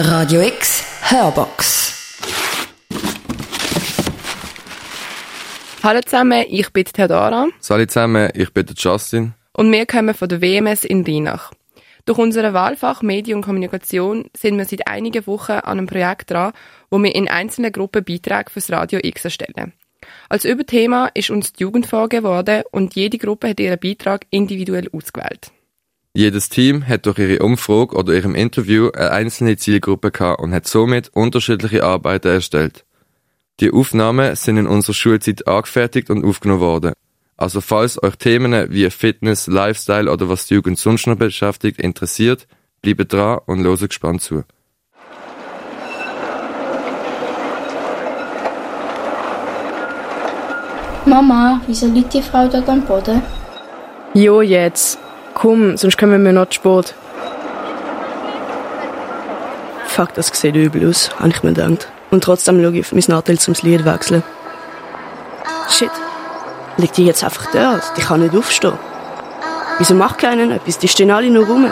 Radio X Hörbox. Hallo zusammen, ich bin Theodora. Salut zusammen, ich bin Justin. Und wir kommen von der WMS in Rheinach. Durch unser Wahlfach Medien und Kommunikation sind wir seit einigen Wochen an einem Projekt dran, wo wir in einzelnen Gruppen Beiträge fürs Radio X erstellen. Als Überthema ist uns die Jugend vorgegeben und jede Gruppe hat ihren Beitrag individuell ausgewählt. Jedes Team hat durch ihre Umfrage oder ihrem Interview eine einzelne Zielgruppe gehabt und hat somit unterschiedliche Arbeiten erstellt. Die Aufnahmen sind in unserer Schulzeit angefertigt und aufgenommen worden. Also falls euch Themen wie Fitness, Lifestyle oder was die Jugend sonst noch beschäftigt interessiert, bleibt dran und hört gespannt zu. Mama, wieso liegt die Frau dort am Boden? Jo, jetzt. Komm, sonst kommen wir noch zu spät. Fuck, das sieht übel aus, habe ich mir gedacht. Und trotzdem schaue ich auf mein Nadel zum Lied wechseln. Shit. Liegt die jetzt einfach dort? Die kann nicht aufstehen. Wieso macht keiner etwas? Die stehen alle nur rum.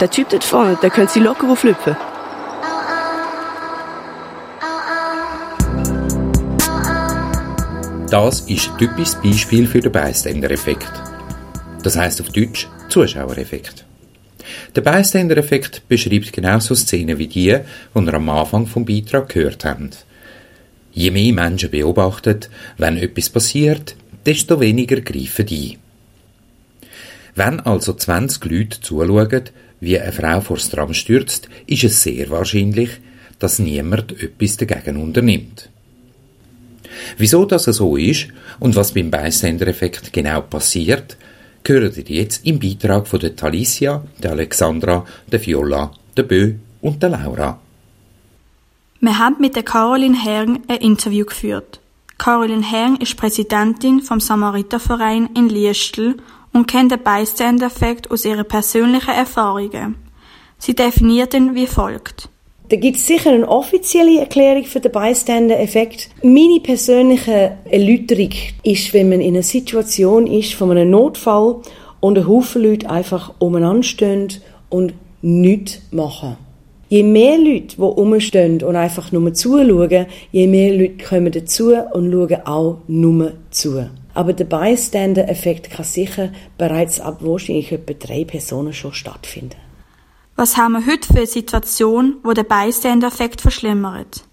Der Typ dort vorne, der könnte sie locker auflüpfen. Das ist ein typisches Beispiel für den Bystander-Effekt. Das heißt auf Deutsch Zuschauereffekt. Der Bystander-Effekt beschreibt genauso Szenen wie die, die ihr am Anfang vom Beitrag gehört habt. Je mehr Menschen beobachten, wenn etwas passiert, desto weniger greifen die. Wenn also 20 Leute zuschauen, wie eine Frau vor das Tram stürzt, ist es sehr wahrscheinlich, dass niemand etwas dagegen unternimmt. Wieso das so ist und was beim Bystander-Effekt genau passiert, hören ihr jetzt im Beitrag von der Talicia, der Alexandra, der Viola, der Bö und der Laura. Wir haben mit der Caroline Herng ein Interview geführt. Caroline Herng ist Präsidentin vom Samariterverein in Liestl und kennt den Bystander-Effekt aus ihren persönlichen Erfahrungen. Sie definiert ihn wie folgt. Da gibt es sicher eine offizielle Erklärung für den Bystander-Effekt. Meine persönliche Erläuterung ist, wenn man in einer Situation ist von einem Notfall und ein Haufen Leute einfach umeinander und nichts machen. Je mehr Leute, die rumstehen und einfach nur zuschauen, je mehr Leute kommen dazu und schauen auch nur zu. Aber der Bystander-Effekt kann sicher bereits ab wahrscheinlich etwa drei Personen schon stattfinden. Was haben wir heute für eine Situation, wo der Bystander-Effekt verschlimmert?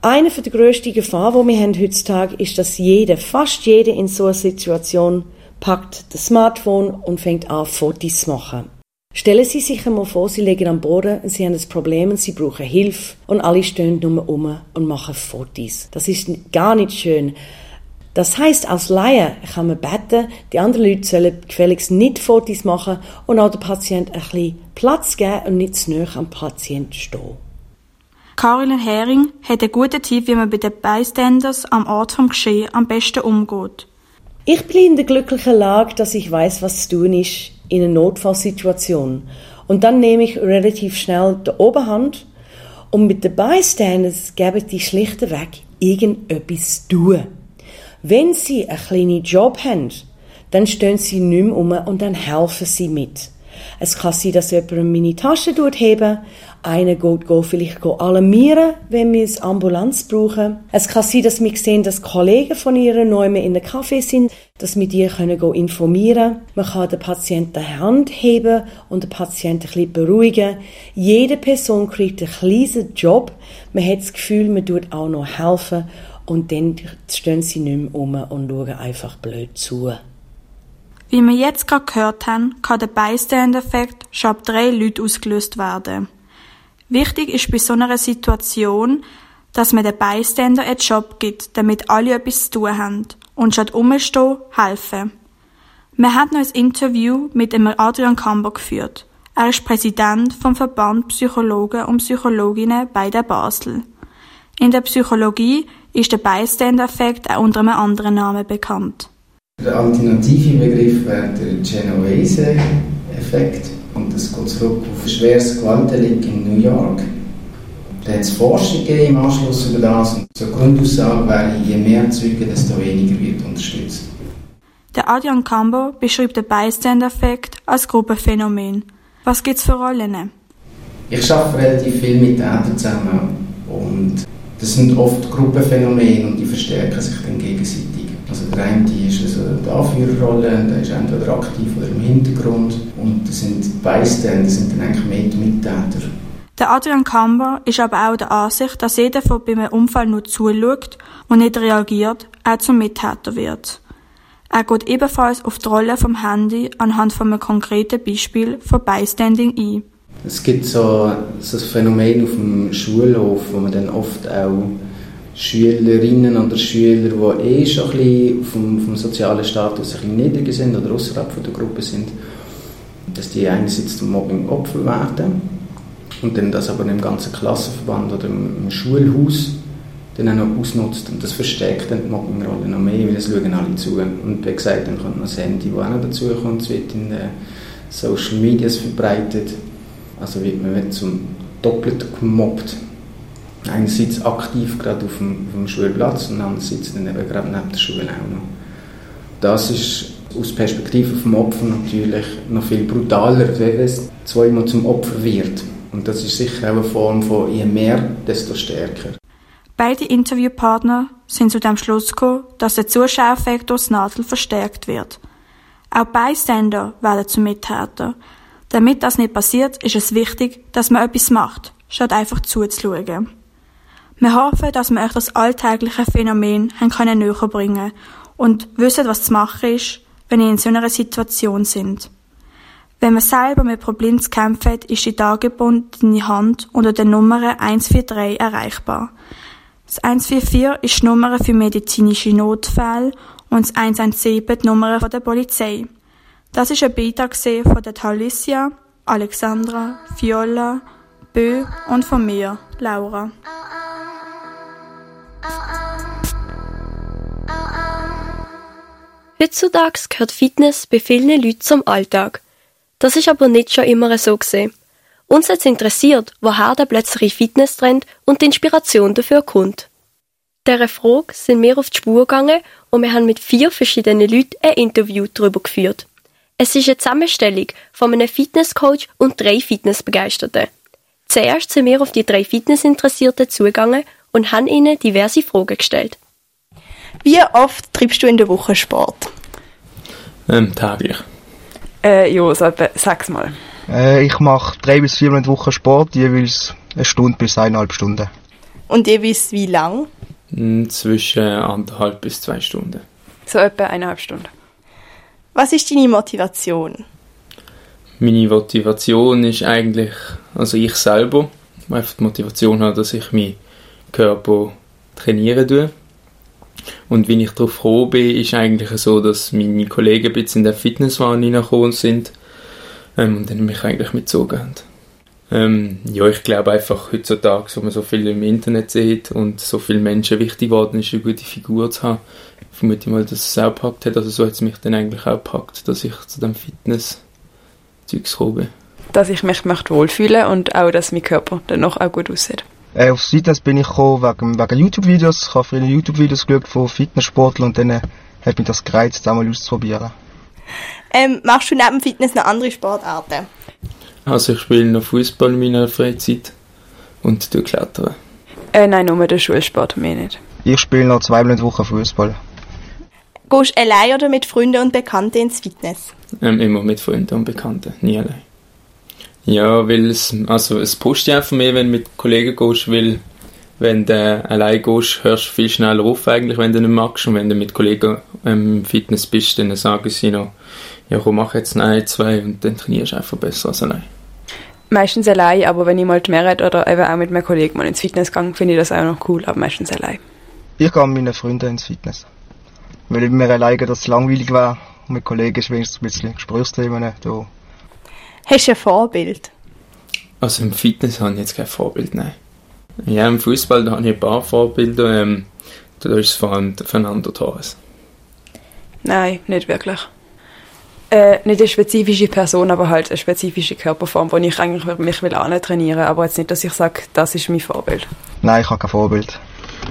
Eine der grössten Gefahren, die wir haben heutzutage, ist, dass jeder, fast jeder in so einer Situation packt das Smartphone und fängt an, Fotos zu machen. Stellen Sie sich einmal vor, Sie liegen am Boden und Sie haben ein Problem und Sie brauchen Hilfe und alle stehen nur um und machen Fotos. Das ist gar nicht schön. Das heißt, als Laie kann man beten, die anderen Leute sollen gefälligst nicht Fotos machen und auch dem Patient ein bisschen Platz geben und nicht zu nahe am Patient stehen. Caroline Hering hat einen guten Tipp, wie man bei den Bystanders am Ort vom Geschehen am besten umgeht. Ich bin in der glücklichen Lage, dass ich weiß, was zu tun ist in einer Notfallsituation. Und dann nehme ich relativ schnell die Oberhand und mit den Bystanders geben die schlichtweg irgendetwas zu tun. Wenn sie einen kleinen Job haben, dann stehen sie nicht mehr um und dann helfen sie mit. Es kann sein, dass jemand meine Tasche heben einer geht, geht vielleicht alarmieren, wenn wir eine Ambulanz brauchen. Es kann sein, dass wir sehen, dass Kollegen von ihr neu in der Kaffee sind, dass wir die können informieren Man kann den Patienten die Hand heben und den Patienten ein bisschen beruhigen. Jede Person kriegt einen kleinen Job. Man hat das Gefühl, man tut auch noch helfen und dann stehen sie nicht mehr um und schauen einfach blöd zu. Wie wir jetzt gerade gehört haben, kann der Bystander-Effekt schon ab drei Leuten ausgelöst werden. Wichtig ist bei so einer Situation, dass man den Bystander einen Job gibt, damit alle etwas zu tun haben und statt umstehen, helfen. Wir haben noch ein Interview mit Adrian Kamber geführt. Er ist Präsident vom Verband Psychologen und Psychologinnen bei der Basel. In der Psychologie ist der Bystander-Effekt auch unter einem anderen Namen bekannt. Der alternative Begriff wäre der Genovese-Effekt und das geht zurück auf ein schweres Gewaltdelikt in New York. Da hat es Forschung im Anschluss über das und zur Grundaussage wäre, je mehr Zeugen, desto weniger wird unterstützt. Der Adrian Cambo beschreibt den Bystander-Effekt als Gruppenphänomen. Was gibt es für Rollen? Ich arbeite relativ viel mit Tätern zusammen und das sind oft Gruppenphänomene und die verstärken sich dann gegenseitig. Also der eine ist also die Anführerrolle, der ist entweder aktiv oder im Hintergrund und das sind Beiständer, sind dann eigentlich mehr die Mittäter. Der Adrian Kamber ist aber auch der Ansicht, dass jeder, der bei einem Unfall nur zuschaut und nicht reagiert, auch zum Mittäter wird. Er geht ebenfalls auf die Rolle vom Handy anhand von einem konkreten Beispiel von Bystanding ein. Es gibt so, so ein Phänomen auf dem Schulhof, wo man dann oft auch Schülerinnen oder Schüler, die eh schon ein bisschen vom, vom sozialen Status ein bisschen niedriger sind oder außerhalb der Gruppe sind, dass die einerseits zum Mobbing Opfer werden und dann das aber im ganzen Klassenverband oder im, im Schulhaus dann auch noch ausnutzt. Und das verstärkt dann die Mobbingrolle noch mehr, weil das schauen alle zu. Und wie gesagt, dann kommt noch das Handy, das auch noch dazu kommt, es wird in den Social Medias verbreitet, also wird man zum doppelt gemobbt einerseits aktiv gerade auf dem, auf dem Schulplatz und andererseits dann eben gerade neben der Schule auch noch. Das ist aus Perspektive vom Opfer natürlich noch viel brutaler, wenn es zweimal zum Opfer wird. Und das ist sicher auch eine Form von je mehr, desto stärker. Beide Interviewpartner sind zu dem Schluss gekommen, dass der Zuschauereffekt durchs Nadel verstärkt wird. Auch Bystander werden zu Mittäter. Damit das nicht passiert, ist es wichtig, dass man etwas macht, statt einfach zuzuschauen. Wir hoffen, dass wir euch das alltägliche Phänomen haben können näher bringen und wissen, was zu machen ist, wenn ihr in so einer Situation sind. Wenn man selber mit Problemen zu kämpfen hat, ist die dargebundene Hand unter der Nummer 143 erreichbar. Das 144 ist die Nummer für medizinische Notfälle und das 117 die Nummer der Polizei. Das ist ein Beitrag von der Talicia, Alexandra, Viola, Bö und von mir, Laura. Heutzutage gehört Fitness bei vielen Leuten zum Alltag. Das ist aber nicht schon immer so gesehen. Uns hat interessiert, woher der plötzliche Fitnesstrend und die Inspiration dafür kommt. Dieser Frage sind wir auf die Spur gegangen und wir haben mit vier verschiedenen Leuten ein Interview darüber geführt. Es ist eine Zusammenstellung von einem Fitnesscoach und drei Fitnessbegeisterten. Zuerst sind wir auf die drei Fitnessinteressierten zugegangen und haben ihnen diverse Fragen gestellt. Wie oft treibst du in der Woche Sport? Ähm, täglich. Äh, ja, so etwa sechsmal. Äh, ich mache drei bis viermal in der Woche Sport, jeweils eine Stunde bis eineinhalb Stunden. Und jeweils wie lang? Hm, zwischen anderthalb bis zwei Stunden. So etwa eineinhalb Stunden. Was ist deine Motivation? Meine Motivation ist eigentlich, also ich selber, einfach die Motivation habe, dass ich meinen Körper trainieren tue und wie ich darauf gekommen bin, ist eigentlich so, dass meine Kollegen ein bisschen in den Fitnesswahn hineingekommen sind ähm, und dann mich eigentlich mitgezogen haben. Ähm, ja, ich glaube einfach heutzutage, wo man so viel im Internet sieht und so viele Menschen wichtig geworden ist, eine gute Figur zu haben, vermute ich mal, dass es auch gepackt hat. Also so hat es mich dann eigentlich auch gepackt, dass ich zu dem Fitness-Zeugs gekommen bin. Dass ich mich möchte wohlfühlen und auch, dass mein Körper dann noch auch gut aussieht. Äh, auf Fitness bin ich gekommen wegen, wegen YouTube-Videos. Ich habe viele YouTube-Videos geschaut von Fitnesssportlern und dann äh, hat mich das gereizt, auch mal auszuprobieren. Ähm, machst du neben Fitness noch andere Sportarten? Also ich spiele noch Fußball in meiner Freizeit und du klettern. Äh, nein, nur den Schulsport, mehr nicht. Ich spiele noch zweimal in der Woche Fußball. Gehst du allein oder mit Freunden und Bekannten ins Fitness? Ähm, immer mit Freunden und Bekannten, nie allein. Ja, weil es, also es pusht dich einfach mehr, wenn du mit Kollegen gehst, weil wenn du allein gehst, hörst du viel schneller auf eigentlich, wenn du nicht magst und wenn du mit Kollegen ähm, im Fitness bist, dann sagen sie noch, ja komm, mach jetzt ein, zwei und dann trainierst du einfach besser als allein. Meistens allein, aber wenn ich mal die Mehrheit oder eben auch mit meinen Kollegen mal ins Fitness gehe, finde ich das auch noch cool, aber meistens allein. Ich gehe mit meinen Freunden ins Fitness. Weil ich mir alleine das langweilig war und mit Kollegen ist wenigstens ein bisschen Gesprächsthemen da Hast du ein Vorbild? Also im Fitness habe ich jetzt kein Vorbild, nein. Ja, im Fußball habe ich ein paar Vorbilder. Ähm, da ist es vor allem Fernando Torres. Nein, nicht wirklich. Äh, nicht eine spezifische Person, aber halt eine spezifische Körperform, wo ich eigentlich mich will trainieren will. Aber jetzt nicht, dass ich sage, das ist mein Vorbild. Nein, ich habe kein Vorbild.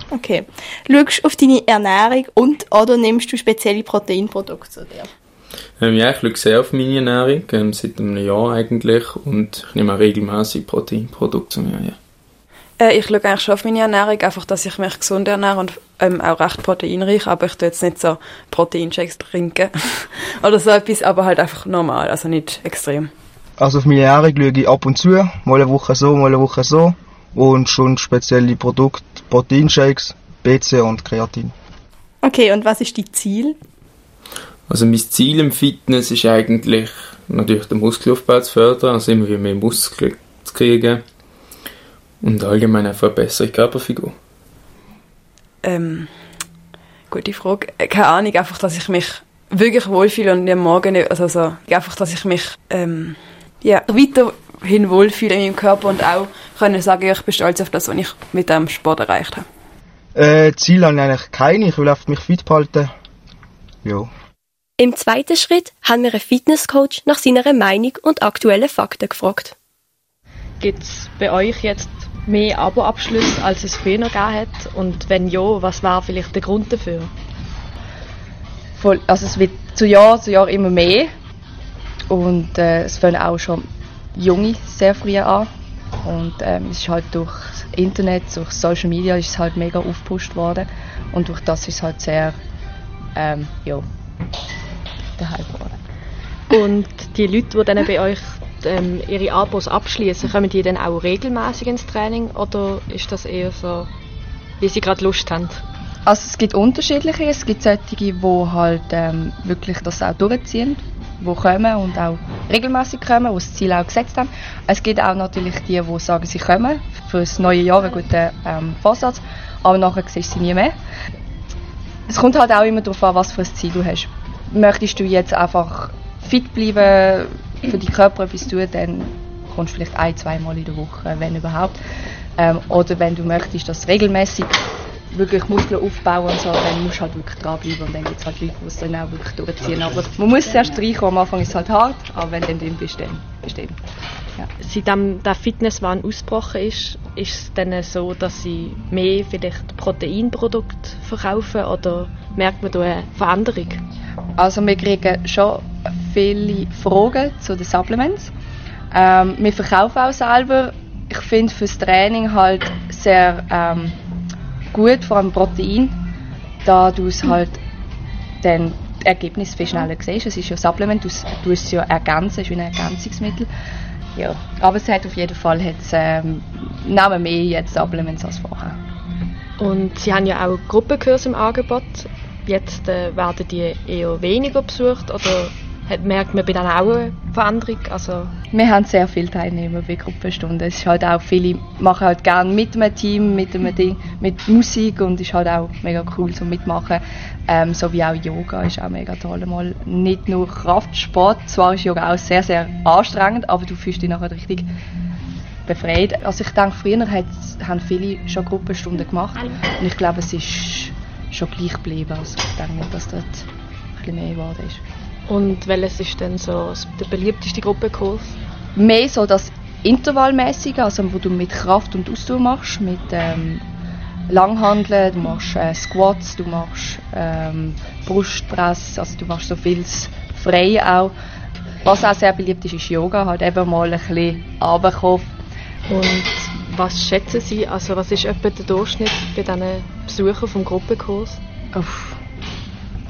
Okay. Schaust du auf deine Ernährung und oder nimmst du spezielle Proteinprodukte zu dir? Ähm, ja, ich schaue sehr auf meine Ernährung, ähm, seit einem Jahr eigentlich, und ich nehme auch regelmäßig Proteinprodukte zu mir. Ja. Äh, ich schaue eigentlich schon auf meine Ernährung, einfach, dass ich mich gesund ernähre und ähm, auch recht proteinreich, aber ich tue jetzt nicht so Proteinshakes trinken oder so etwas, aber halt einfach normal, also nicht extrem. Also auf meine Ernährung schaue ich ab und zu, mal eine Woche so, mal eine Woche so und schon spezielle Produkte, Proteinshakes, BC und Kreatin. Okay, und was ist dein Ziel? Also mein Ziel im Fitness ist eigentlich natürlich den Muskelaufbau zu fördern, also immer wieder mehr Muskeln zu kriegen und allgemein einfach eine bessere Körperfigur. Ähm, gute Frage. Äh, Keine Ahnung, einfach, dass ich mich wirklich wohlfühle und am Morgen, nicht- also so, einfach, dass ich mich ähm, ja, weiterhin wohlfühle in meinem Körper und auch können sagen, ich bin stolz auf das, was ich mit dem Sport erreicht habe. Äh, Ziel habe ich eigentlich keine, ich will einfach mich fit behalten. Ja. Im zweiten Schritt haben wir einen Fitnesscoach nach seiner Meinung und aktuellen Fakten gefragt. Gibt es bei euch jetzt mehr Abo-Abschlüsse, als es früher noch gegeben hat? Und wenn ja, was war vielleicht der Grund dafür? Voll, also es wird zu Jahr zu Jahr immer mehr und äh, es fangen auch schon Junge sehr früh an und ähm, es ist halt durch das Internet, durch Social Media ist es halt mega aufgepusht worden und durch das ist es halt sehr ähm, ja, der Hype geworden. Und die Leute, die dann bei euch ähm, ihre Abos abschließen, kommen die dann auch regelmäßig ins Training oder ist das eher so, wie sie gerade Lust haben? Also es gibt unterschiedliche, es gibt solche, die halt ähm, wirklich das auch durchziehen, die kommen und auch regelmäßig kommen, die das Ziel auch gesetzt haben. Es gibt auch natürlich die, die sagen, sie kommen für das neue Jahr einen guten ähm, Vorsatz, aber nachher siehst du sie nie mehr. Es kommt halt auch immer darauf an, was für ein Ziel du hast. Möchtest du jetzt einfach fit bleiben, für deinen Körper etwas tun, dann kommst du vielleicht ein, zweimal in der Woche, wenn überhaupt. Ähm, oder wenn du möchtest, dass regelmäßig wirklich Muskeln aufbauen und so, dann musst du halt wirklich dranbleiben und dann gibt es halt Leute, die es dann auch wirklich durchziehen. Aber man muss zuerst reinkommen, am Anfang ist es halt hart, aber wenn du dann drin bist, dann bist du. Ja. Seitdem der Fitnesswahn ausgebrochen ist, ist es dann so, dass sie mehr vielleicht Proteinprodukte verkaufen oder merkt man da eine Veränderung? Also wir kriegen schon viele Fragen zu den Supplements. Ähm, wir verkaufen auch selber. Ich finde fürs Training halt sehr ähm, gut, vor allem Protein, da du es halt dann Ergebnis viel schneller siehst. Es ist ja Supplement, du du es ja ergänzen, es ist wie ein Ergänzungsmittel. Ja, aber es hat auf jeden Fall hat's, ähm, mehr jetzt Supplements als vorher. Und sie haben ja auch Gruppenkurse im Angebot. Jetzt äh, werden die eher weniger besucht oder hat, merkt man bei denen auch eine Veränderung? Also, Wir haben sehr viele Teilnehmer bei Gruppenstunden. Es ist halt auch viele machen halt gerne mit einem Team, mit einem Ding, mit Musik und ist halt auch mega cool zum mitmachen. Ähm, so wie auch Yoga ist auch mega toll. Mal nicht nur Kraftsport, zwar ist Yoga auch sehr sehr anstrengend, aber du fühlst dich nachher richtig befreit. Also ich denke, früher haben viele schon Gruppenstunden gemacht und ich glaube, es ist schon gleich geblieben. Also ich denke nicht, dass dort ein bisschen mehr geworden ist. Und welches ist denn so der beliebteste Gruppenkurs? mehr so das Intervallmäßige, also wo du mit Kraft und Ausdauer machst, mit ähm, Langhandeln, du machst äh, Squats, du machst ähm, Brustpress, also du machst so viel frei auch. Was auch sehr beliebt ist, ist Yoga, halt eben mal ein bisschen runterkommen. Und was schätzen Sie, also was ist etwa der Durchschnitt bei diesen Besuchern vom Gruppenkurs?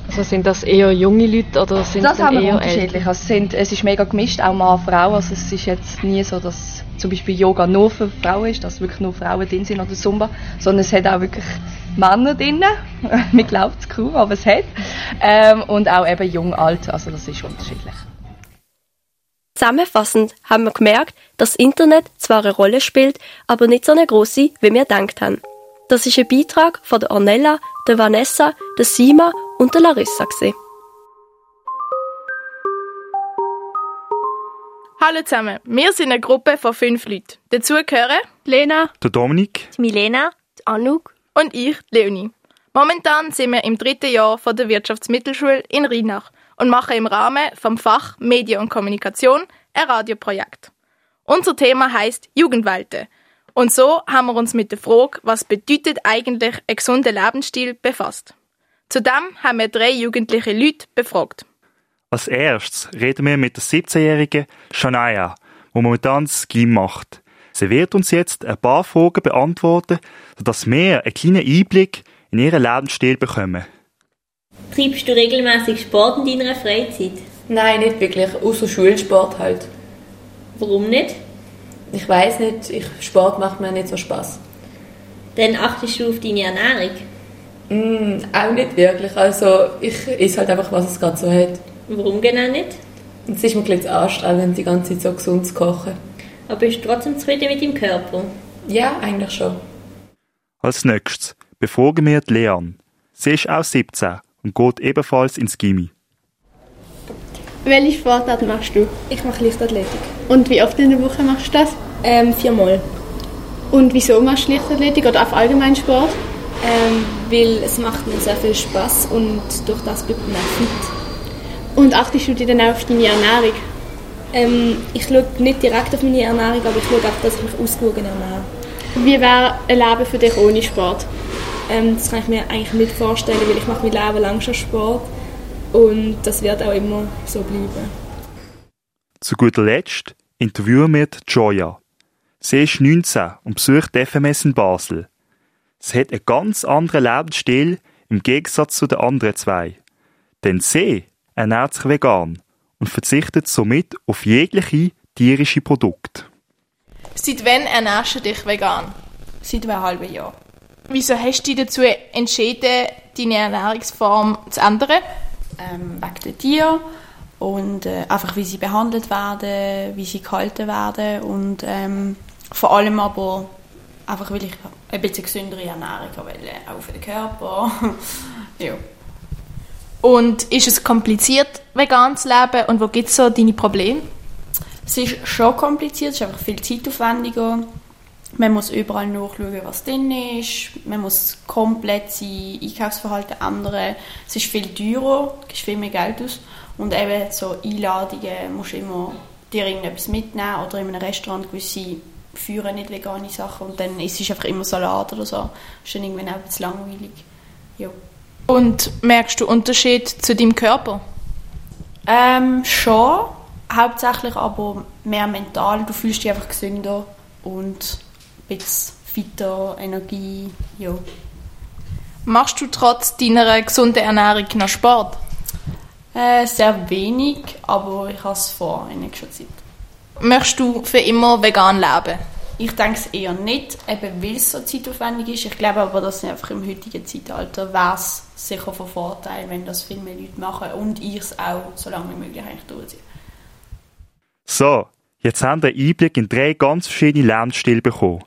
Also sind das eher junge Leute oder sind Das haben wir eher unterschiedlich. Also es, sind, es ist mega gemischt, auch Mann, Frau. Also es ist jetzt nie so, dass zum Beispiel Yoga nur für Frauen ist, dass wirklich nur Frauen drin sind oder Zumba, sondern es hat auch wirklich Männer drin. Man glaubt es kaum, aber es hat. Ähm, und auch eben jung, alt, also das ist unterschiedlich. Zusammenfassend haben wir gemerkt, dass das Internet zwar eine Rolle spielt, aber nicht so eine grosse, wie wir gedacht haben. Das ist ein Beitrag von der Ornella, der Vanessa, der Sima und der Larissa. Gewesen. Hallo zusammen, wir sind eine Gruppe von fünf Leuten. Dazu gehören Lena, Der Dominik. Milena, Anouk und ich, Leonie. Momentan sind wir im dritten Jahr von der Wirtschaftsmittelschule in Rheinach und machen im Rahmen vom Fach Medien und Kommunikation ein Radioprojekt. Unser Thema heißt Jugendwalte. Und so haben wir uns mit der Frage, was bedeutet eigentlich ein gesunder Lebensstil, befasst. Zudem haben wir drei jugendliche Leute befragt. Als erstes reden wir mit der 17-jährigen Shania, die momentan das Gym macht. Sie wird uns jetzt ein paar Fragen beantworten, sodass wir einen kleinen Einblick in ihren Lebensstil bekommen. Treibst du regelmäßig Sport in deiner Freizeit? Nein, nicht wirklich, außer Schulsport halt. Warum nicht? Ich weiß nicht, ich, Sport macht mir nicht so Spaß. Dann achtest du auf deine Ernährung? Mm, auch nicht wirklich, also ich esse halt einfach, was es gerade so hat. Warum genau nicht? Es ist mir ein bisschen anstrengend, die ganze Zeit so gesund zu kochen. Aber bist du trotzdem zufrieden mit deinem Körper? Ja, eigentlich schon. Als nächstes befragen wir die Leon. Sie ist auch 17 und geht ebenfalls ins Gimmi. Welche Sportart machst du? Ich mache Leichtathletik. Und wie oft in der Woche machst du das? Ähm, viermal. Und wieso machst du Leichtathletik oder auf allgemein Sport? Ähm, weil es macht mir sehr viel Spaß und durch das bleibt man auch fit. Und achtest du dir dann auch auf deine Ernährung? Ähm, ich schaue nicht direkt auf meine Ernährung, aber ich schaue auch, dass ich mich ausgewogen ernähre. Wie wäre ein Leben für dich ohne Sport? Ähm, das kann ich mir eigentlich nicht vorstellen, weil ich mache mein Leben lang schon Sport und das wird auch immer so bleiben. Zu guter Letzt interviewen wir Joya. Sie ist 19 und besucht die FMS in Basel. Sie hat einen ganz anderen Lebensstil im Gegensatz zu den anderen zwei. Denn sie ernährt sich vegan und verzichtet somit auf jegliche tierische Produkte. Seit wann ernährst du dich vegan? Seit einem halben Jahr. Wieso hast du dich dazu entschieden, deine Ernährungsform zu ändern? Ähm, wegen der Tiere und äh, einfach wie sie behandelt werden, wie sie gehalten werden und ähm, vor allem aber einfach weil ich ein bisschen gesündere Ernährung will, auch für den Körper. ja. Und ist es kompliziert, vegan zu leben und wo gibt es so deine Probleme? Es ist schon kompliziert, es ist einfach viel zeitaufwendiger. Man muss überall nachschauen, was drin ist. Man muss komplett sein Einkaufsverhalten ändern. Es ist viel teurer, du gibst viel mehr Geld aus. Und eben so Einladungen musst du immer dir irgendetwas mitnehmen oder in einem Restaurant gewisse führen nicht vegane Sachen und dann ist es einfach immer Salat oder so. Das ist dann irgendwann auch ein bisschen langweilig. Ja. Und merkst du Unterschied zu deinem Körper? Ähm, schon. Hauptsächlich aber mehr mental. Du fühlst dich einfach gesünder und ein bisschen fitter, Energie, ja. Machst du trotz deiner gesunden Ernährung noch Sport? Äh, sehr wenig, aber ich habe es vor in nächster Zeit. Möchtest du für immer vegan leben? Ich denke es eher nicht, eben weil es so zeitaufwendig ist. Ich glaube aber, dass einfach im heutigen Zeitalter wäre es sicher von Vorteil, wenn das viel mehr Leute machen und ich es auch so lange wie möglich eigentlich durchziehe. So, jetzt haben wir einen Einblick in drei ganz verschiedene Lebensstile bekommen.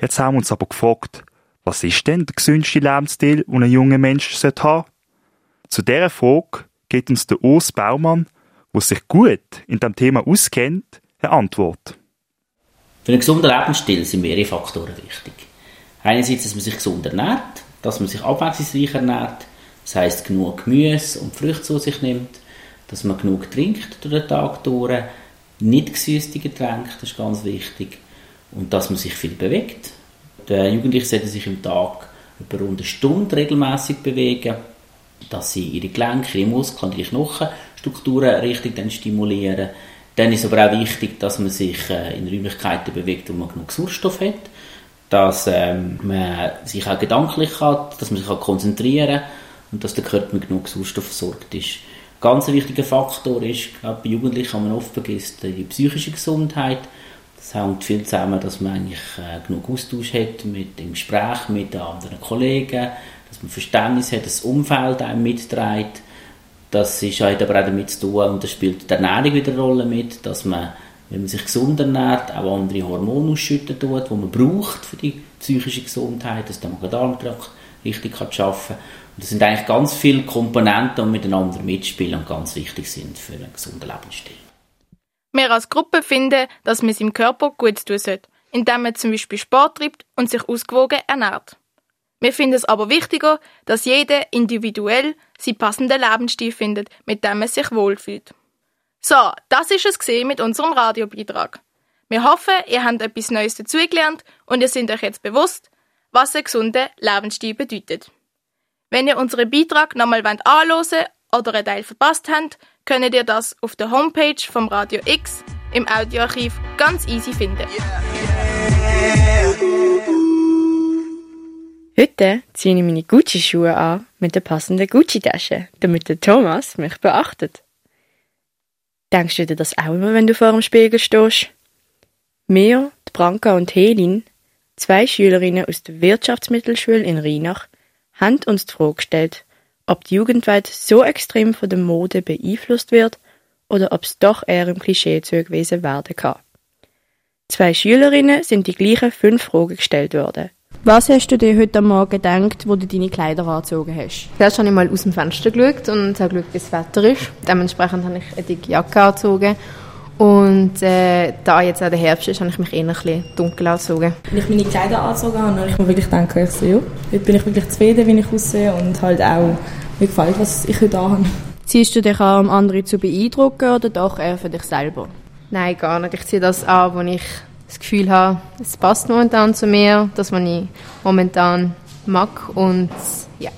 Jetzt haben wir uns aber gefragt, was ist denn der gesündeste Lebensstil, den ein junger Mensch haben sollte? Zu dieser Frage gibt uns der Urs Baumann, der sich gut in diesem Thema auskennt, eine Antwort. Für einen gesunden Lebensstil sind mehrere Faktoren wichtig. Einerseits, dass man sich gesund ernährt, dass man sich abwechslungsreich ernährt, das heisst genug Gemüse und Früchte zu sich nimmt, dass man genug trinkt durch den Tag durch, nicht gesüßte Getränke, das ist ganz wichtig, und dass man sich viel bewegt. Die Jugendlichen sollten sich im Tag über rund eine Stunde regelmäßig bewegen, dass sie ihre Gelenke, ihre Muskeln, ihre Knochenstrukturen richtig dann stimulieren. Dann ist aber auch wichtig, dass man sich äh, in Räumlichkeiten bewegt, wo man genug Sauerstoff hat, dass ähm, man sich auch gedanklich hat, dass man sich auch konzentrieren kann und dass der Körper mit genug Sauerstoff versorgt ist. Ganz ein wichtiger Faktor ist, gerade bei Jugendlichen kann man oft vergisst, die psychische Gesundheit. Das hängt viel zusammen, dass man eigentlich äh, genug Austausch hat mit dem Gespräch mit den anderen Kollegen, dass man Verständnis hat, das Umfeld einem mitträgt. Das ist, hat aber auch damit zu tun, und das spielt die Ernährung wieder eine Rolle mit, dass man, wenn man sich gesund ernährt, auch andere Hormone ausschütten tut, die man braucht für die psychische Gesundheit, dass der Magen-Darm-Trakt richtig kann arbeiten kann. Und das sind eigentlich ganz viele Komponenten, die miteinander mitspielen und ganz wichtig sind für einen gesunden Lebensstil. Wir als Gruppe finden, dass man seinem Körper gut tun sollte, indem man zum Beispiel Sport treibt und sich ausgewogen ernährt. Wir finden es aber wichtiger, dass jeder individuell seinen passenden Lebensstil findet, mit dem er sich wohlfühlt. So, das ist es mit unserem Radiobeitrag. Wir hoffen, ihr habt etwas Neues dazugelernt und ihr seid euch jetzt bewusst, was ein gesunder Lebensstil bedeutet. Wenn ihr unseren Beitrag nochmal anschauen oder einen Teil verpasst habt, könnt ihr das auf der Homepage vom Radio X im Audioarchiv ganz easy finden. Heute ziehe ich meine Gucci-Schuhe an mit der passenden Gucci-Tasche, damit der Thomas mich beachtet. Denkst du dir das auch immer, wenn du vor dem Spiegel stehst? Wir, die Branka und Helin, zwei Schülerinnen aus der Wirtschaftsmittelschule in Rheinach, haben uns die Frage gestellt, ob die Jugendwelt so extrem von der Mode beeinflusst wird oder ob es doch eher im Klischee zugewiesen werden kann. Zwei Schülerinnen sind die gleichen fünf Fragen gestellt worden. Was hast du dir heute Morgen gedacht, wo du deine Kleider angezogen hast? Zuerst habe ich mal aus dem Fenster geschaut und habe geschaut, wie das Wetter ist. Dementsprechend habe ich eine dicke Jacke angezogen. Und äh, da jetzt auch der Herbst ist, habe ich mich eher ein bisschen dunkel angezogen. Wenn ich meine Kleider angezogen habe, habe ich mir wirklich gedacht, ich so, ja, heute bin ich wirklich zufrieden, wie ich aussehe und halt auch, mir gefällt, was ich heute habe. Ziehst du dich an, um andere zu beeindrucken oder doch eher für dich selber? Nein, gar nicht. Ich ziehe das an, wo ich das Gefühl habe, es passt momentan zu mir, das, was ich momentan mag und ja,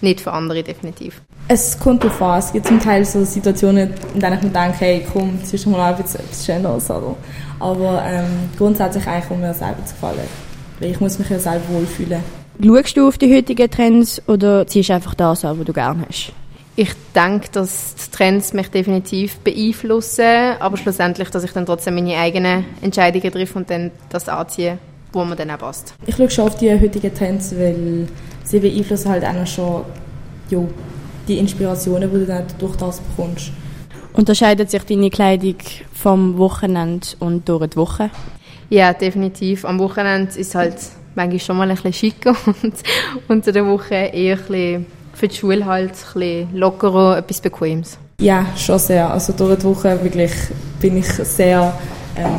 nicht für andere definitiv. Es kommt darauf an. Es gibt zum Teil so Situationen, in denen ich mir denke, hey, komm, ziehst du mal etwas, etwas Schöneres oder? Aber ähm, grundsätzlich eigentlich, um mir selber zu gefallen. Weil ich muss mich ja selber wohlfühlen. Schaust du auf die heutigen Trends oder ziehst du einfach das an, was du gerne hast? Ich denke, dass die Trends mich definitiv beeinflussen, aber schlussendlich, dass ich dann trotzdem meine eigenen Entscheidungen treffe und dann das anziehe, wo mir dann auch passt. Ich schaue schon auf die heutigen Trends, weil sie beeinflussen halt auch noch schon jo, die Inspirationen, die du dann durch das bekommst. Unterscheidet sich deine Kleidung vom Wochenende und durch die Woche? Ja, definitiv. Am Wochenende ist halt manchmal schon mal ein bisschen schicker und unter der Woche eher ein bisschen für die Schule halt ein bisschen lockerer, etwas Bequemes. Ja, schon sehr. Also durch die Woche wirklich bin ich sehr ähm,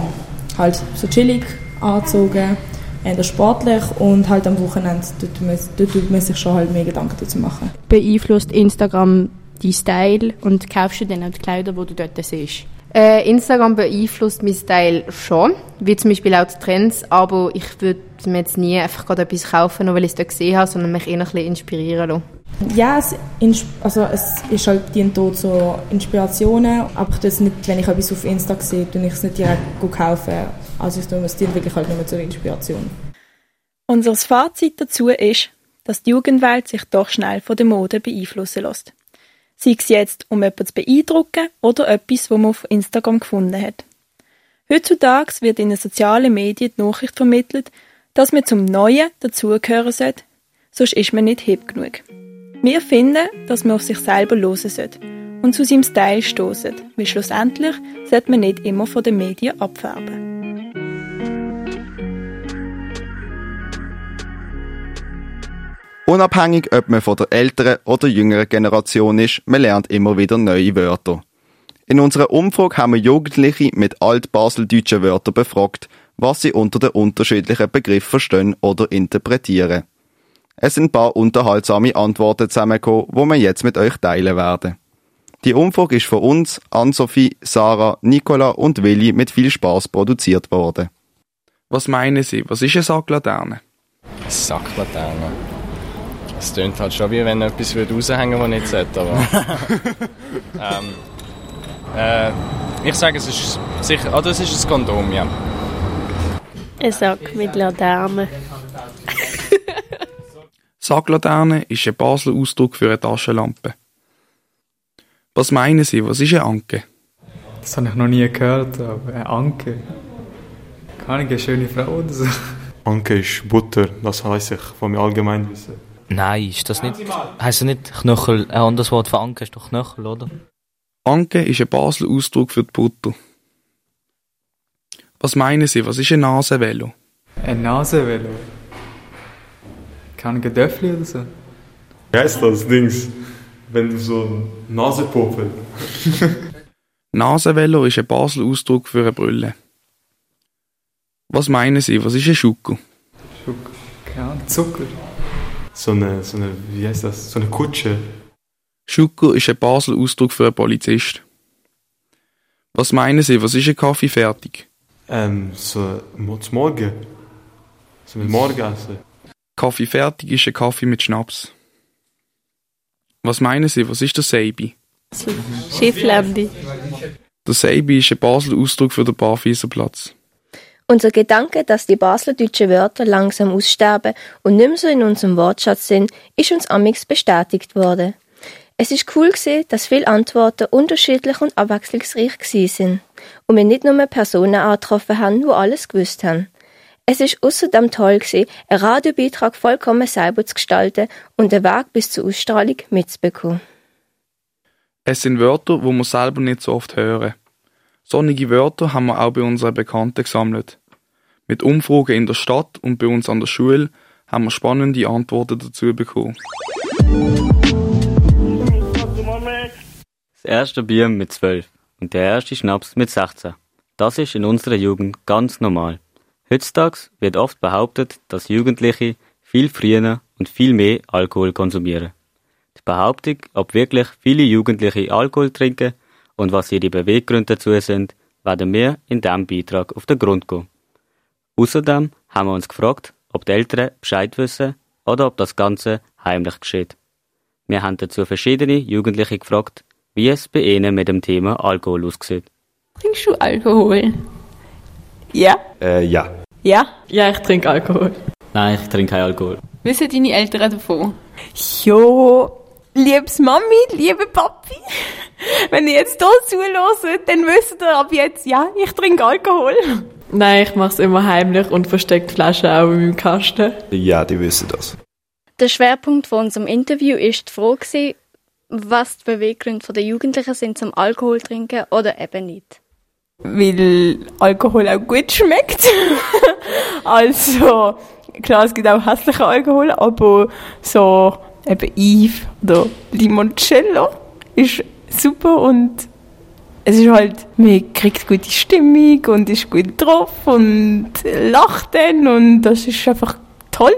halt so chillig angezogen, eher sportlich und halt am Wochenende dort, dort tut man sich schon halt mehr Gedanken dazu machen. Beeinflusst Instagram deinen Style und kaufst du dann auch die Kleider, die du dort siehst? Äh, Instagram beeinflusst mein Style schon, wie zum Beispiel auch die Trends, aber ich würde mir jetzt nie einfach gerade etwas kaufen, nur weil ich es dort gesehen habe, sondern mich eher ein bisschen inspirieren lassen. Ja, es, also es ist halt dient dort so Inspirationen, aber ich das nicht, wenn ich etwas auf Insta sehe, tue ich es nicht direkt kaufen. Also es dient wirklich halt nur zur Inspiration. Unser Fazit dazu ist, dass die Jugendwelt sich doch schnell von der Mode beeinflussen lässt. Sei es jetzt, um jemanden zu beeindrucken oder etwas, was man auf Instagram gefunden hat. Heutzutage wird in den sozialen Medien die Nachricht vermittelt, dass man zum Neuen dazugehören sollte, sonst ist man nicht hip genug. Wir finden, dass man auf sich selber hören sollte und zu seinem Style stoßen, weil schlussendlich sollte man nicht immer von den Medien abfärben. Unabhängig, ob man von der älteren oder jüngeren Generation ist, man lernt immer wieder neue Wörter. In unserer Umfrage haben wir Jugendliche mit altbaseldeutschen Wörtern befragt, was sie unter den unterschiedlichen Begriffen verstehen oder interpretieren. Es sind ein paar unterhaltsame Antworten zusammengekommen, die wir jetzt mit euch teilen werden. Die Umfrage ist von uns, Ann-Sophie, Sarah, Nicola und Willi mit viel Spaß produziert worden. Was meinen Sie? Was ist eine Sacklaterne? Sacklaterne. Es klingt halt schon wie wenn etwas raushängen würde, was nicht sollte, aber... ähm, äh, ich sage, es ist sicher... Oder es ist ein Kondom, ja. Ein Sack mit Laterne. Sacklaterne ist ein Basler Ausdruck für eine Taschenlampe. Was meinen Sie, was ist eine Anke? Das habe ich noch nie gehört, aber eine Anke. Kann ich eine schöne Frau oder so? Anke ist Butter, das heißt ich von mir allgemein wissen. Nein, ist das nicht. Heißt das nicht Knöchel? Ein anderes Wort für Anke ist doch Knöchel, oder? Anke ist ein Basler Ausdruck für die Butter. Was meinen Sie, was ist ein Nasenvelo? Ein Nasenvelo? Kann ich ein Döffli oder so? Wie heißt das Dings? Wenn du so ein Nasenpopel. Nasenvelo ist ein Basler Ausdruck für eine Brille. Was meinen Sie, was ist ein Schuko? Schuko? Keine Ahnung, Zucker. So eine, so eine, wie heißt das? So eine Kutsche. Schuko ist ein Basler Ausdruck für einen Polizist. Was meinen Sie, was ist ein Kaffee fertig? Ähm, so, zum Morgen. So mit Morgenessen. Kaffee fertig ist ein Kaffee mit Schnaps. Was meinen Sie, was ist der Seibi? Schifflände. Der Seibi ist ein Basler Ausdruck für den Barfieserplatz. Unser Gedanke, dass die baseldeutschen Wörter langsam aussterben und nicht mehr so in unserem Wortschatz sind, ist uns amix bestätigt worden. Es ist cool gewesen, dass viele Antworten unterschiedlich und abwechslungsreich gewesen sind und wir nicht nur Personen angetroffen haben, die alles gewusst haben. Es ist außerdem toll gewesen, einen Radiobeitrag vollkommen selber zu gestalten und den Weg bis zur Ausstrahlung mitzubekommen. Es sind Wörter, wo wir selber nicht so oft hören. Sonnige Wörter haben wir auch bei unseren Bekannten gesammelt. Mit Umfragen in der Stadt und bei uns an der Schule haben wir spannende Antworten dazu bekommen. Das erste Bier mit 12 und der erste Schnaps mit 16. Das ist in unserer Jugend ganz normal. Heutzutage wird oft behauptet, dass Jugendliche viel früher und viel mehr Alkohol konsumieren. Die Behauptung, ob wirklich viele Jugendliche Alkohol trinken und was ihre Beweggründe dazu sind, werden wir in diesem Beitrag auf den Grund gehen. Außerdem haben wir uns gefragt, ob die Eltern Bescheid wissen oder ob das Ganze heimlich geschieht. Wir haben dazu verschiedene Jugendliche gefragt, wie es bei ihnen mit dem Thema Alkohol aussieht. Trinkst du Alkohol? Ja? Äh, ja. Ja? Ja, ich trinke Alkohol. Nein, ich trinke keinen Alkohol. Wissen deine Eltern davon? Jo, liebes Mami, liebe Papi, wenn ihr jetzt hier zuhört, dann wisst ihr ab jetzt, ja, ich trinke Alkohol. Nein, ich mache es immer heimlich und verstecke die Flasche auch in meinem Kasten. Ja, die wissen das. Der Schwerpunkt von unserem Interview ist die Frage, was die Beweggründe der Jugendlichen sind zum Alkohol trinken oder eben nicht. Weil Alkohol auch gut schmeckt. also, klar, es gibt auch hässlichen Alkohol, aber so eben Eve oder Limoncello ist super und es ist halt, man kriegt gute Stimmung und ist gut drauf und lacht dann und das ist einfach toll.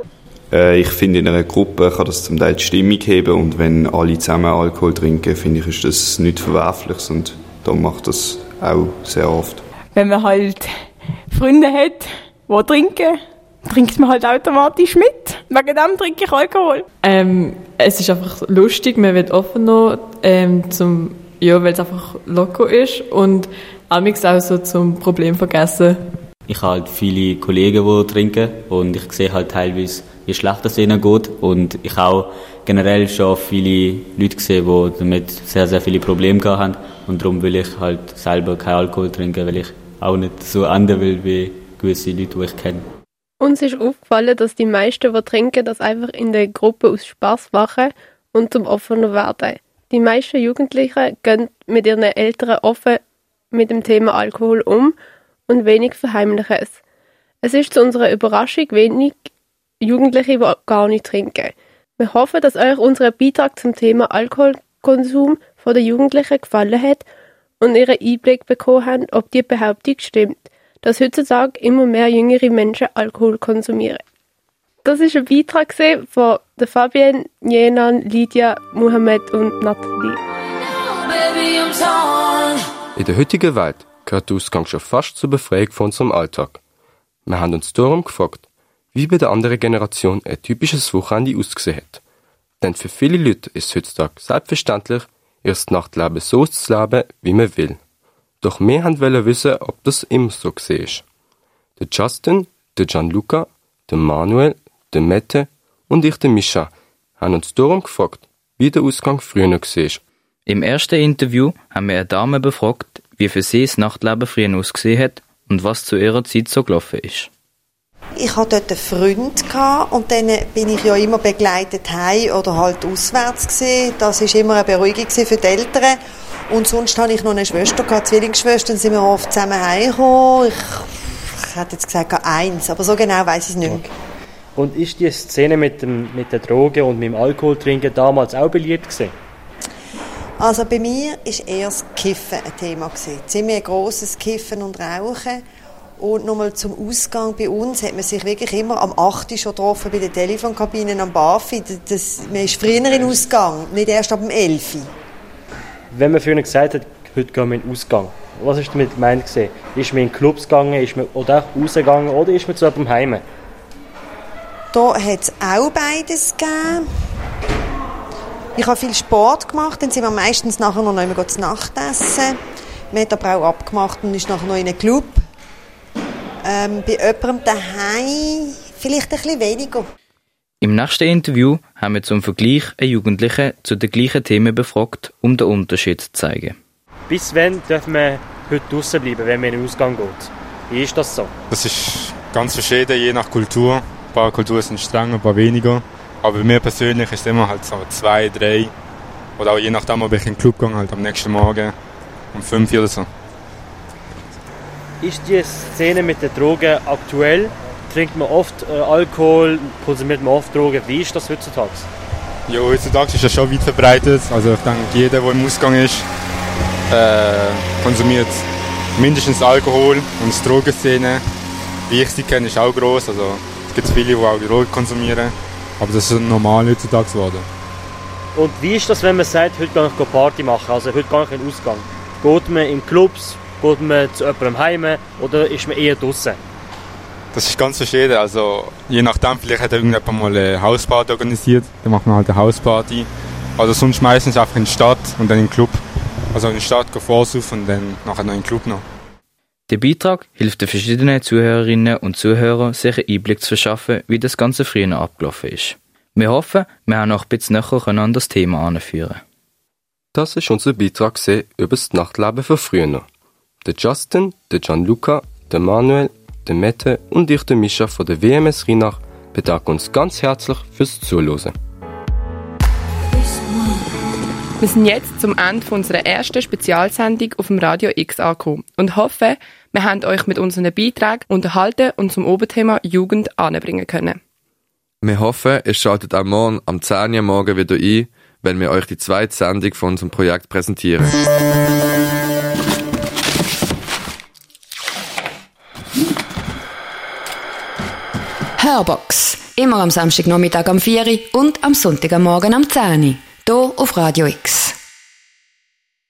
Äh, ich finde, in einer Gruppe kann das zum Teil die Stimmung heben und wenn alle zusammen Alkohol trinken, finde ich, ist das nichts Verwerfliches und da macht das auch sehr oft. Wenn man halt Freunde hat, die trinken, trinkt man halt automatisch mit. Wegen dem trinke ich Alkohol. Ähm, es ist einfach lustig, man wird offen noch, ähm, zum, ja, weil es einfach locker ist und amigs auch so zum Problem vergessen. Ich habe halt viele Kollegen, die trinken und ich sehe halt teilweise, wie schlecht es ihnen geht und ich auch generell schon viele Leute gesehen, die damit sehr, sehr viele Probleme gehabt haben und darum will ich halt selber keinen Alkohol trinken, weil ich auch nicht so enden will wie gewisse Leute, die ich kenne. Uns ist aufgefallen, dass die meisten, die trinken, das einfach in der Gruppe aus Spaß machen und zum offener werden. Die meisten Jugendlichen gehen mit ihren Eltern offen mit dem Thema Alkohol um und wenig verheimlichen es. Es ist zu unserer Überraschung wenig Jugendliche, die gar nicht trinken. Wir hoffen, dass euch unser Beitrag zum Thema Alkoholkonsum von den Jugendlichen gefallen hat und ihren Einblick bekommen haben, ob die Behauptung stimmt, dass heutzutage immer mehr jüngere Menschen Alkohol konsumieren. Das ist ein Beitrag von Fabienne, Jenan, Lydia, Mohamed und Nathalie. In der heutigen Welt gehört der Ausgang schon fast zur Befreiung von unserem Alltag. Wir haben uns darum gefragt, wie bei der anderen Generation ein typisches Wochenende ausgesehen hat. Denn für viele Leute ist es heutzutage selbstverständlich, ihr Nachtleben so zu leben, wie man will. Doch wir wollen wissen, ob das immer so war. Der Justin, der Gianluca, der Manuel, der Mette und ich, der Mischa, haben uns darum gefragt, wie der Ausgang früher war. Im ersten Interview haben wir eine Dame befragt, wie für sie das Nachtleben früher ausgesehen hat und was zu ihrer Zeit so gelaufen ist. Ich hatte dort einen Freund und dann bin ich ja immer begleitet heim oder halt auswärts gewesen. Das ist immer eine Beruhigung für die Eltern. Und sonst hatte ich noch eine Schwester, eine Zwillingsschwester, dann sind wir oft zusammen heimgekommen. Ich, ich hätte jetzt gesagt eins, aber so genau weiß ich es nicht mehr. Und ist die Szene mit, dem, mit der Droge und mit dem Alkoholtrinken damals auch beliebt gewesen? Also bei mir war eher das Kiffen ein Thema. Gewesen. Ziemlich ein grosses Kiffen und Rauchen. Und nochmal zum Ausgang bei uns hat man sich wirklich immer am 8. schon getroffen bei den Telefonkabinen am Bafi. Das, man ist früher in Ausgang, nicht erst ab dem 11. Wenn man früher gesagt hat, heute gehen wir in den Ausgang, was ist damit gemeint gewesen? Ist man in Clubs gegangen, ist man oder auch rausgegangen oder ist man zu jemandem heim? Da hat es auch beides gegeben. Ich habe viel Sport gemacht, dann sind wir meistens nachher noch einmal zu Nacht essen. Man hat aber auch abgemacht und ist nachher noch in einen Club. Ähm, bei jemandem daheim vielleicht ein bisschen weniger. Im nächsten Interview haben wir zum Vergleich einen Jugendlichen zu den gleichen Themen befragt, um den Unterschied zu zeigen. Bis wann dürfen wir heute draußen bleiben, wenn man in den Ausgang geht? Wie ist das so? Das ist ganz verschieden, je nach Kultur. Ein paar Kulturen sind strenger, ein paar weniger. Aber bei mir persönlich ist es immer halt so zwei, drei. Oder auch je nachdem, ob ich in den Club gehe, halt am nächsten Morgen um fünf oder so. Ist die Szene mit den Drogen aktuell? Trinkt man oft äh, Alkohol, konsumiert man oft Drogen? Wie ist das heutzutage? Ja, heutzutage ist das schon weit verbreitet. Also ich denke, jeder, der im Ausgang ist, äh, konsumiert mindestens Alkohol und die Drogenszene, wie ich sie kenne, ist auch groß. Also es gibt viele, die auch Drogen konsumieren. Aber das ist normal heutzutage geworden. Und wie ist das, wenn man sagt, heute gehe ich Party machen, also heute gehe ich in den Ausgang? Geht man in Clubs, geht man zu jemandem heim oder ist man eher draußen? Das ist ganz verschieden. Also je nachdem, vielleicht hat irgendjemand mal eine Hausparty organisiert, dann macht man halt eine Hausparty. Also sonst meistens einfach in die Stadt und dann in den Club. Also in die Stadt vorsaufen und dann nachher noch in den Club noch. Der Beitrag hilft den verschiedenen Zuhörerinnen und Zuhörern, sich einen Einblick zu verschaffen, wie das Ganze früher abgelaufen ist. Wir hoffen, wir haben noch ein bisschen näher an das Thema anführen. Das ist unser Beitrag über das Nachtleben von früher. Der Justin, der Gianluca, der Manuel, der Mette und ich, der Mischa von der WMS Rhinach, bedanken uns ganz herzlich fürs Zuhören. Wir sind jetzt zum Ende unserer ersten Spezialsendung auf dem Radio X angekommen und hoffen, wir haben euch mit unseren Beiträgen unterhalten und zum Oberthema Jugend anbringen können. Wir hoffen, ihr schaltet am Morgen am 10 Uhr morgen wieder ein, wenn wir euch die zweite Sendung von unserem Projekt präsentieren. Hörbox. Immer am Samstagnachmittag am 4 Uhr und am Sonntagmorgen am 10 Uhr. Hier auf Radio X.